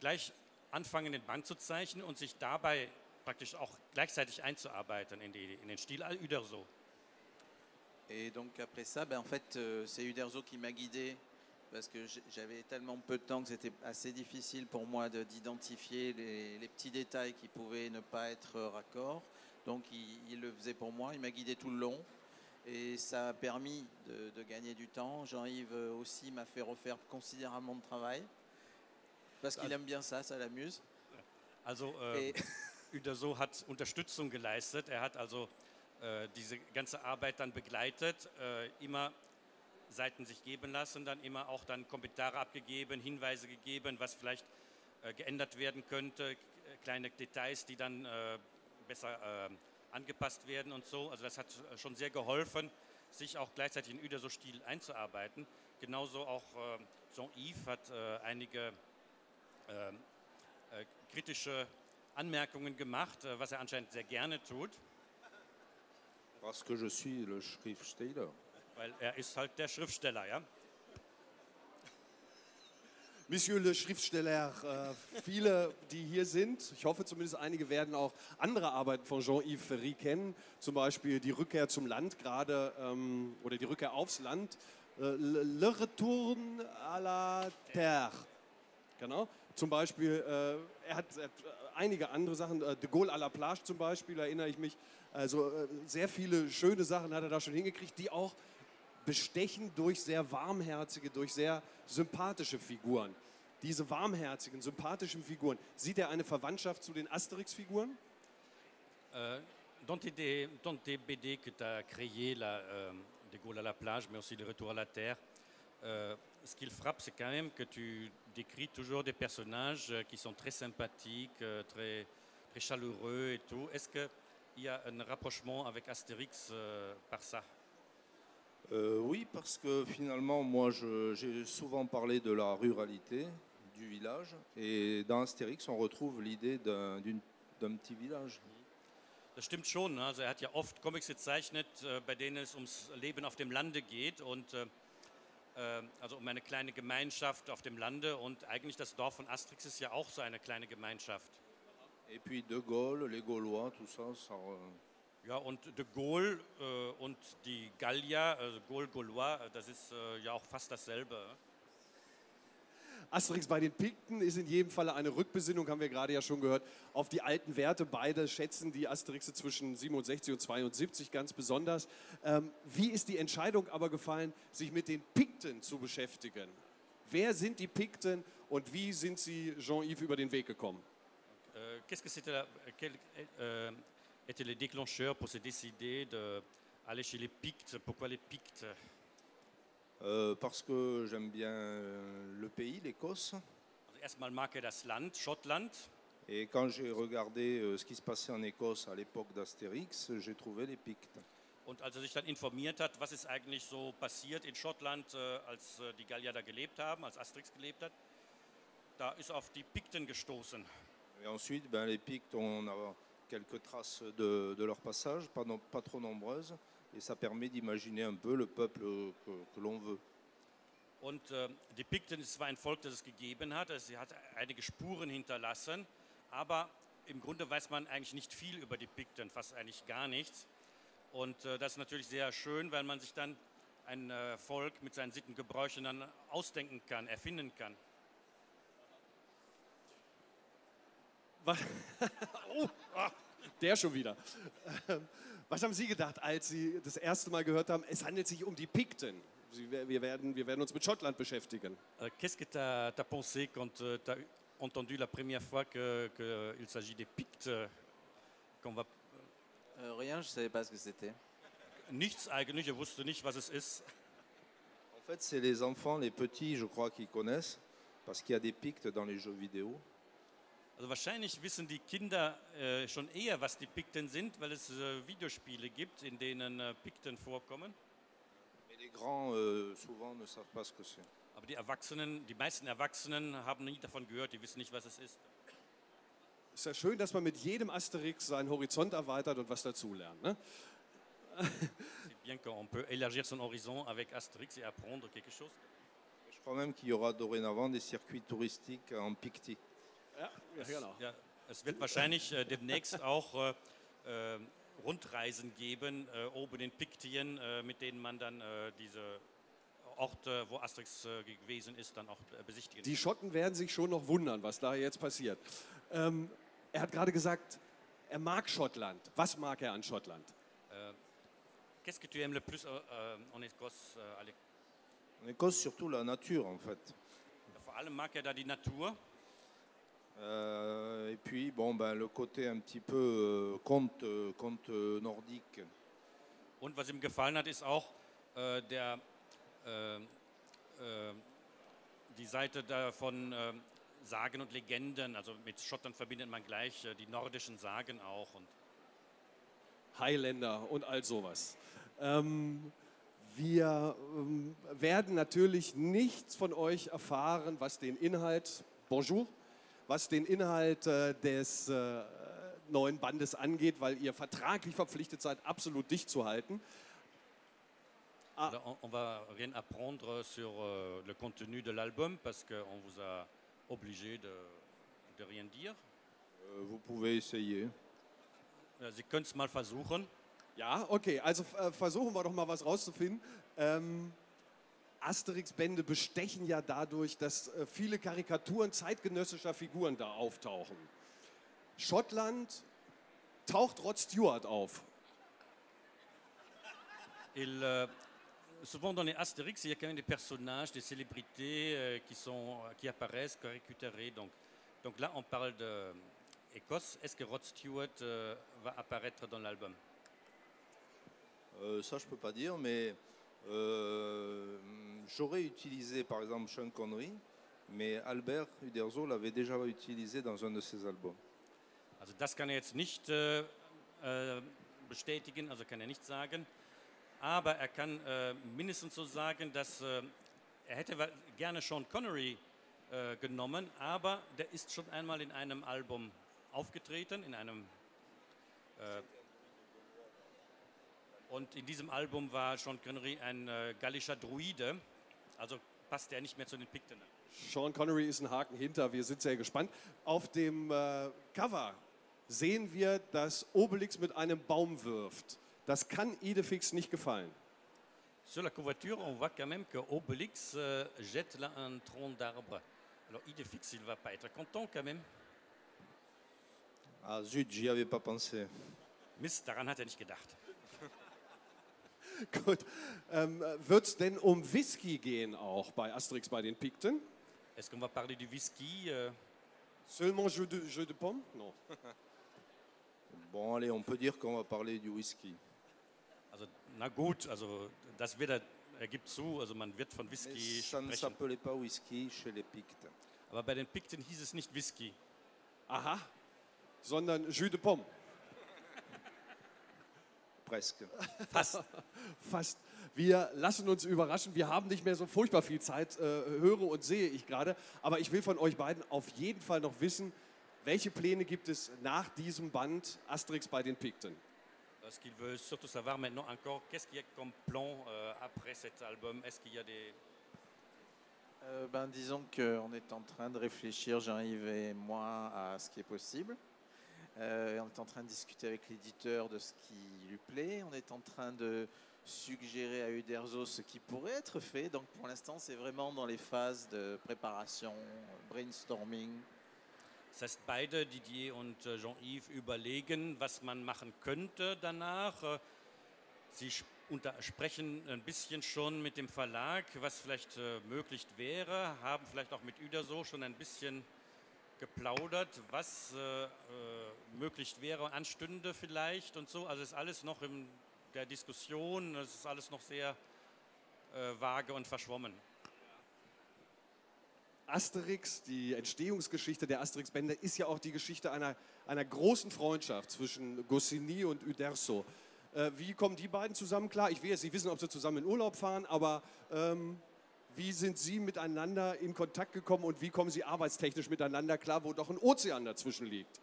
gleich anfangen, den Band zu zeichnen und sich dabei praktisch auch gleichzeitig einzuarbeiten in, den Stil Al-Uderso. Et donc après ça, ben, en fait, euh, c'est Uderzo qui m'a guidé parce que j'avais tellement peu de temps que c'était assez difficile pour moi de- d'identifier les, petits détails qui pouvaient ne pas être raccords. Donc il, le faisait pour moi, il m'a guidé tout le long et ça a permis de, gagner du temps. Jean-Yves aussi m'a fait refaire considérablement de travail parce qu'il aime bien ça, ça l'amuse. Also äh, Uderso hat Unterstützung geleistet. Er hat also äh, diese ganze Arbeit dann begleitet, äh, immer Seiten sich geben lassen, dann immer auch dann Kommentare abgegeben, Hinweise gegeben, was vielleicht äh, geändert werden könnte, k- kleine Details, die dann äh, besser äh, angepasst werden und so. Also das hat äh, schon sehr geholfen, sich auch gleichzeitig in Uderso-Stil einzuarbeiten. Genauso auch äh, Jean-Yves hat äh, einige ähm, äh, kritische Anmerkungen gemacht, äh, was er anscheinend sehr gerne tut, Parce que je suis le Schriftsteller. weil er ist halt der Schriftsteller, ja. Monsieur le Schriftsteller, äh, viele, die hier sind, ich hoffe zumindest einige werden auch andere Arbeiten von Jean-Yves Ferry kennen, zum Beispiel die Rückkehr zum Land gerade ähm, oder die Rückkehr aufs Land, äh, Le Le Retourne à la Terre. Genau. Zum Beispiel, äh, er, hat, er hat einige andere Sachen, äh, De Gaulle à la Plage zum Beispiel, erinnere ich mich. Also äh, sehr viele schöne Sachen hat er da schon hingekriegt, die auch bestechen durch sehr warmherzige, durch sehr sympathische Figuren. Diese warmherzigen, sympathischen Figuren. Sieht er eine Verwandtschaft zu den Asterix-Figuren? Euh, dans, tes, dans tes BD que tu as créés, là, euh, Des Gaules à la plage, mais aussi Le Retour à la Terre, euh, ce qui le frappe, c'est quand même que tu décris toujours des personnages euh, qui sont très sympathiques, euh, très, très chaleureux et tout. Est-ce qu'il y a un rapprochement avec Astérix euh, par ça? Euh, oui, parce que finalement, moi, j'ai souvent parlé de la ruralité du village. Et dans Astérix, on retrouve l'idée d'un petit village. Das stimmt schon. Also er hat ja oft Comics gezeichnet, äh, bei denen es ums Leben auf dem Lande geht und äh, also um eine kleine Gemeinschaft auf dem Lande und eigentlich das Dorf von Asterix ist ja auch so eine kleine Gemeinschaft. Et puis De Gaulle, les Gaulois, tout ça, ça re- Ja, und de Gaulle äh, und die Gallier, also Gaulle, Gaulois, äh, das ist äh, ja auch fast dasselbe. Asterix bei den Pikten ist in jedem Falle eine Rückbesinnung, haben wir gerade ja schon gehört, auf die alten Werte. Beide schätzen die Asterixe zwischen 67 und 72 ganz besonders. Ähm, wie ist die Entscheidung aber gefallen, sich mit den Pikten zu beschäftigen? Wer sind die Pikten und wie sind sie Jean-Yves über den Weg gekommen? Euh, Qu'est-ce que c'était, la- quel euh, était le déclencheur pour se décider d'aller chez les Pictes Pourquoi les Pictes Euh, parce que j'aime bien euh, le pays, l'Écosse. Also erstmal mag er das Land, Schottland. Et quand j'ai regardé euh, ce qui se passait en Écosse à l'époque d'Astérix, j'ai trouvé les Pictes. Und als er sich dann informiert hat, was ist eigentlich so passiert in Schottland, äh, als äh, die Gallier da gelebt haben, als Asterix gelebt hat, da ist auf die Pikten gestoßen. Et ensuite, ben, les Pictes, on a quelques traces de, de leur passage, pas, non- pas trop nombreuses, et ça permet d'imaginer un peu le peuple que, que l'on veut. Und äh, die Pikten ist zwar ein Volk, das es gegeben hat, also sie hat einige Spuren hinterlassen, aber im Grunde weiß man eigentlich nicht viel über die Pikten, fast eigentlich gar nichts. Und äh, das ist natürlich sehr schön, weil man sich dann ein äh, Volk mit seinen Sittengebräuchen dann ausdenken kann, erfinden kann. Was, oh, ah, der schon wieder. Ähm, Was haben Sie gedacht, als Sie das erste Mal gehört haben, es handelt sich um die Pikten? Sie, wir, werden, wir werden uns mit Schottland beschäftigen. Euh, Qu'est-ce que tu as, pensé quand tu as entendu la première fois qu'il s'agit des Pictes euh, qu'on va... Euh, rien, je ne savais pas ce que c'était. Nichts eigentlich, er wusste nicht, was es ist. En fait, c'est les enfants, les petits, je crois, qui connaissent, parce qu'il y a des Pictes dans les jeux vidéo. Also wahrscheinlich wissen die Kinder äh, schon eher, was die Pikten sind, weil es äh, Videospiele gibt, in denen äh, Pikten vorkommen. Mais les grands, euh, souvent, ne savent pas ce que c'est. Aber die Erwachsenen, die meisten Erwachsenen haben nie davon gehört, die wissen nicht, was es ist. Ist ja schön, dass man mit jedem Asterix seinen Horizont erweitert und was dazulernt. Ne? C'est bien qu'on peut élargir son horizon avec Asterix et apprendre quelque chose. Je crois même qu'il y aura dorénavant des circuits touristiques en Picti. Ja, ja genau. Ja, es wird wahrscheinlich äh, demnächst auch äh, äh, Rundreisen geben, äh, oben in Piktien, äh, mit denen man dann äh, diese Orte, wo Asterix äh, gewesen ist, dann auch äh, besichtigen Die Schotten werden sich schon noch wundern, was da jetzt passiert. Ähm, er hat gerade gesagt, er mag Schottland. Was mag er an Schottland? Qu'est-ce que tu aimes le plus euh, euh, en Écosse, euh, Alex En Écosse, surtout la nature, en fait. Vor allem mag er da die Natur Euh, et puis, bon, ben, le côté un petit peu euh, conte, euh, conte euh, nordique. und was ihm gefallen hat, ist auch äh, der, äh, äh, die Seite da von äh, Sagen und Legenden. Also mit Schottland verbindet man gleich äh, die nordischen Sagen auch. Und Highlander und all sowas. Ähm, wir ähm, werden natürlich nichts von euch erfahren, was den Inhalt, bonjour, was den Inhalt äh, des äh, neuen Bandes angeht, weil ihr vertraglich verpflichtet seid, absolut dicht zu halten. Ah. Alors, on, on va rien apprendre sur euh, le contenu de l'album parce qu'on vous a obligé de, de rien dire. Euh, vous pouvez essayer. Ja, Sie können es mal versuchen. Ja, okay, also äh, versuchen wir doch mal was rauszufinden. Ähm, Asterix-Bände bestechen ja dadurch, dass äh, viele Karikaturen zeitgenössischer Figuren da auftauchen. Schottland taucht Rod Stewart auf. Il, euh, souvent dans les Astérix, il y a quand même des personnages, des célébrités euh, qui, sont, qui apparaissent caricaturés. Donc, donc là, on parle d'Écosse. Est-ce que Rod Stewart euh, va apparaître dans l'album Euh, ça, je peux pas dire, mais euh, j'aurais utilisé par exemple Sean Connery, mais Albert Uderzo l'avait déjà utilisé dans un de ses albums. Also das kann er jetzt nicht äh, äh, bestätigen, also kann er nicht sagen. Aber er kann äh, mindestens so sagen, dass äh, er hätte gerne Sean Connery äh, genommen, aber der ist schon einmal in einem Album aufgetreten, in einem äh, und in diesem Album war Sean Connery ein äh, gallischer Druide, also passt er nicht mehr zu den Pikten. Sean Connery ist ein Haken hinter, wir sind sehr gespannt. Auf dem äh, Cover sehen wir, dass Obelix mit einem Baum wirft. Das kann Idefix nicht gefallen. Sur la couverture, on voit quand même que Obélix euh, jette là un tronc d'arbre. Alors Idéfix, il va pas être content quand même. Ah zut, j'y avais pas pensé. Mist, daran hat er nicht gedacht. Gut. Ähm, Wird es denn um Whisky gehen auch bei Asterix bei den Pikten? Est-ce qu'on va parler du whisky euh, Seulement jeu de, jeu de pommes Non. Bon, allez, on peut dire qu'on va parler du whisky. Also, na gut, also das wird er, er gibt zu, also man wird von Whisky ça ne sprechen. s'appelait pas whisky chez les Pictes. Aber bei den Pikten hieß es nicht Whisky. Aha. Sondern jeu de pommes. Presque. Fast. Wir lassen uns überraschen. Wir haben nicht mehr so furchtbar viel Zeit, äh, höre und sehe ich gerade. Aber ich will von euch beiden auf jeden Fall noch wissen, welche Pläne gibt es nach diesem Band Asterix bei den Pikten? Euh, Ce qu'il veut surtout savoir maintenant encore, qu'est-ce qu'il y a comme plan euh, après cet album Est-ce qu'il y a des... Euh, ben, disons qu'on est en train de réfléchir, Jean-Yves et moi, à ce qui est possible. Euh, on est en train de discuter avec l'éditeur de ce qui lui plaît. On est en train de suggérer à Uderzo ce qui pourrait être fait. Donc pour l'instant, c'est vraiment dans les phases de préparation, brainstorming. Das heißt, beide, Didier und äh, Jean-Yves, überlegen, was man machen könnte danach. Äh, Sie sprechen ein bisschen schon mit dem Verlag, was vielleicht äh, möglich wäre, haben vielleicht auch mit Uderso schon ein bisschen geplaudert, was äh, äh, möglich wäre, anstünde vielleicht und so. Also ist alles noch in der Diskussion, es ist alles noch sehr äh, vage und verschwommen. Asterix, die Entstehungsgeschichte der Asterix-Bände, ist ja auch die Geschichte einer, einer großen Freundschaft zwischen Goscinny und Uderzo. Äh, wie kommen die beiden zusammen klar? Ich will jetzt nicht wissen, ob sie zusammen in Urlaub fahren, aber ähm, wie sind sie miteinander in Kontakt gekommen und wie kommen sie arbeitstechnisch miteinander klar, wo doch ein Ozean dazwischen liegt?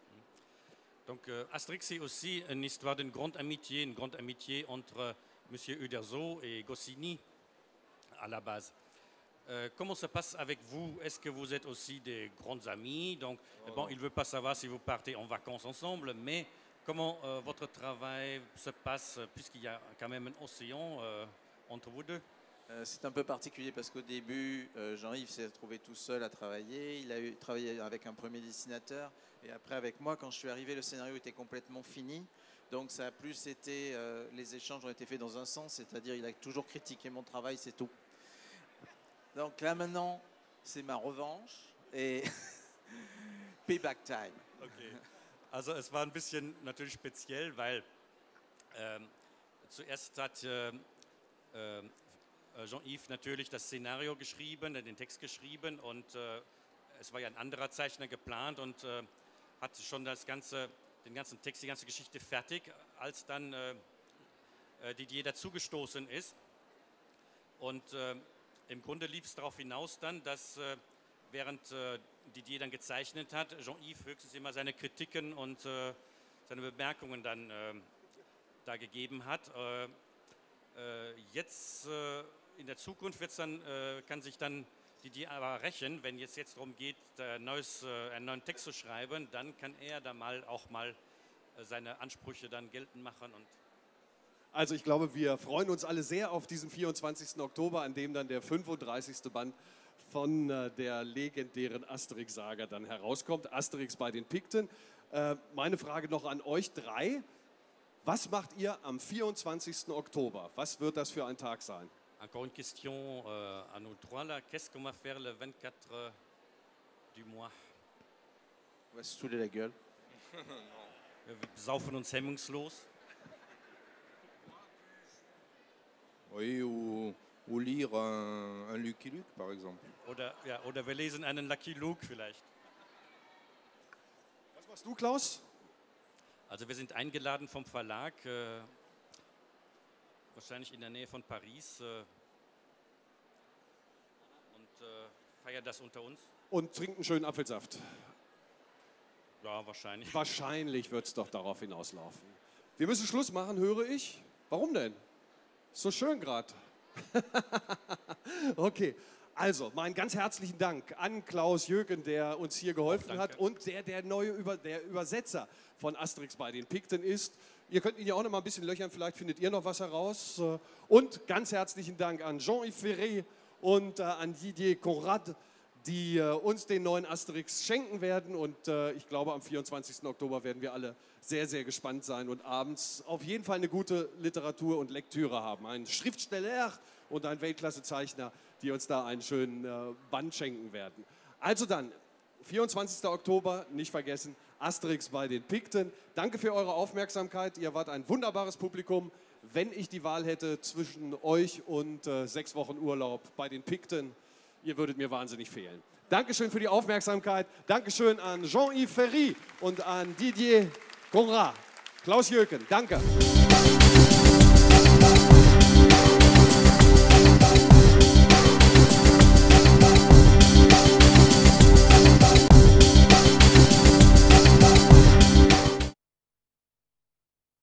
Donc euh, Asterix, c'est aussi une histoire d'une grande amitié, une grande amitié entre Monsieur Uderzo et Goscinny à la base. Euh, comment ça passe avec vous? Est-ce que vous êtes aussi des grands amis Donc, bon, il ne veut pas savoir si vous partez en vacances ensemble, mais comment euh, votre travail se passe puisqu'il y a quand même un océan euh, entre vous deux? Euh, c'est un peu particulier parce qu'au début, euh, Jean-Yves s'est retrouvé tout seul à travailler. Il a travaillé avec un premier dessinateur et après avec moi. Quand je suis arrivé, le scénario était complètement fini. Donc ça a plus été, euh, les échanges ont été faits dans un sens, c'est-à-dire il a toujours critiqué mon travail, c'est tout. Donc là maintenant, c'est ma revanche et payback time. Okay. Also es war ein bisschen natürlich speziell, weil ähm, zuerst hat ähm, ähm, Jean-Yves natürlich das Szenario geschrieben, den Text geschrieben und äh, es war ja ein anderer Zeichner geplant und äh, hatte schon das ganze, den ganzen Text, die ganze Geschichte fertig, als dann äh, äh, Didier dazugestoßen ist. Und äh, im Grunde lief es darauf hinaus dann, dass äh, während äh, Didier dann gezeichnet hat, Jean-Yves höchstens immer seine Kritiken und äh, seine Bemerkungen dann äh, da gegeben hat. Äh, äh, jetzt äh, in der Zukunft wird's dann, äh, kann sich dann Didier aber rächen, wenn jetzt, jetzt darum geht, äh, neues, äh, einen neuen Text zu schreiben, dann kann er da mal auch mal äh, seine Ansprüche dann geltend machen und Also ich glaube, wir freuen uns alle sehr auf diesen 24. Oktober, an dem dann der 35. Band von äh, der legendären Asterix-Saga dann herauskommt. Asterix bei den Pikten. Äh, meine Frage noch an euch drei. Was macht ihr am 24. Oktober? Was wird das für ein Tag sein? Encore une question euh, à nous trois là. Qu'est-ce qu'on va faire le 24 du mois On va se saouler la gueule. Wir saufen uns hemmungslos. Oui, ou, ou lire un, un Lucky Luke, par exemple. Oder, ja, oder wir lesen einen Lucky Luke vielleicht. Was machst du, Klaus? Also wir sind eingeladen vom Verlag, äh, wahrscheinlich in der Nähe von Paris. Äh, und äh, feiern das unter uns. Und trinken schönen Apfelsaft. Ja, wahrscheinlich. Wahrscheinlich wird es doch darauf hinauslaufen. Wir müssen Schluss machen, höre ich. Warum denn? So schön gerade. okay, also meinen ganz herzlichen Dank an Klaus Jöken, der uns hier geholfen Danke. hat und der der neue Über der Übersetzer von Asterix bei den Pikten ist. Ihr könnt ihn ja auch noch mal ein bisschen löchern, vielleicht findet ihr noch was heraus. Und ganz herzlichen Dank an Jean-Yves Ferré und äh, an Didier Conrad, die äh, uns den neuen Asterix schenken werden. Und äh, ich glaube, am 24. Oktober werden wir alle sehr, sehr gespannt sein und abends auf jeden Fall eine gute Literatur und Lektüre haben. Ein Schriftsteller und ein Weltklassezeichner, die uns da einen schönen Band schenken werden. Also dann, 24. Oktober, nicht vergessen, Asterix bei den Pikten. Danke für eure Aufmerksamkeit. Ihr wart ein wunderbares Publikum. Wenn ich die Wahl hätte zwischen euch und äh, sechs Wochen Urlaub bei den Pikten, ihr würdet mir wahnsinnig fehlen. Dankeschön für die Aufmerksamkeit. Dankeschön an Jean-Yves Ferry und an Didier Conrad. Klaus Jöken, danke.